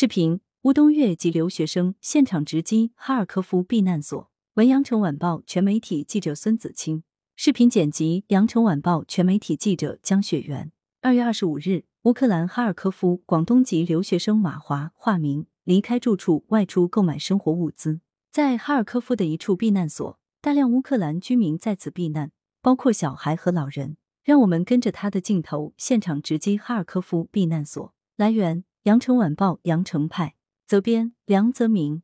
视频：乌东月及留学生现场直击哈尔科夫避难所。文阳城晚报全媒体记者孙子清，视频剪辑：羊城晚报全媒体记者江雪媛。二月二十五日，乌克兰哈尔科夫广东籍留学生马华（化名）离开住处，外出购买生活物资。在哈尔科夫的一处避难所，大量乌克兰居民在此避难，包括小孩和老人。让我们跟着他的镜头，现场直击哈尔科夫避难所。来源。羊城晚报羊城派责编梁泽明。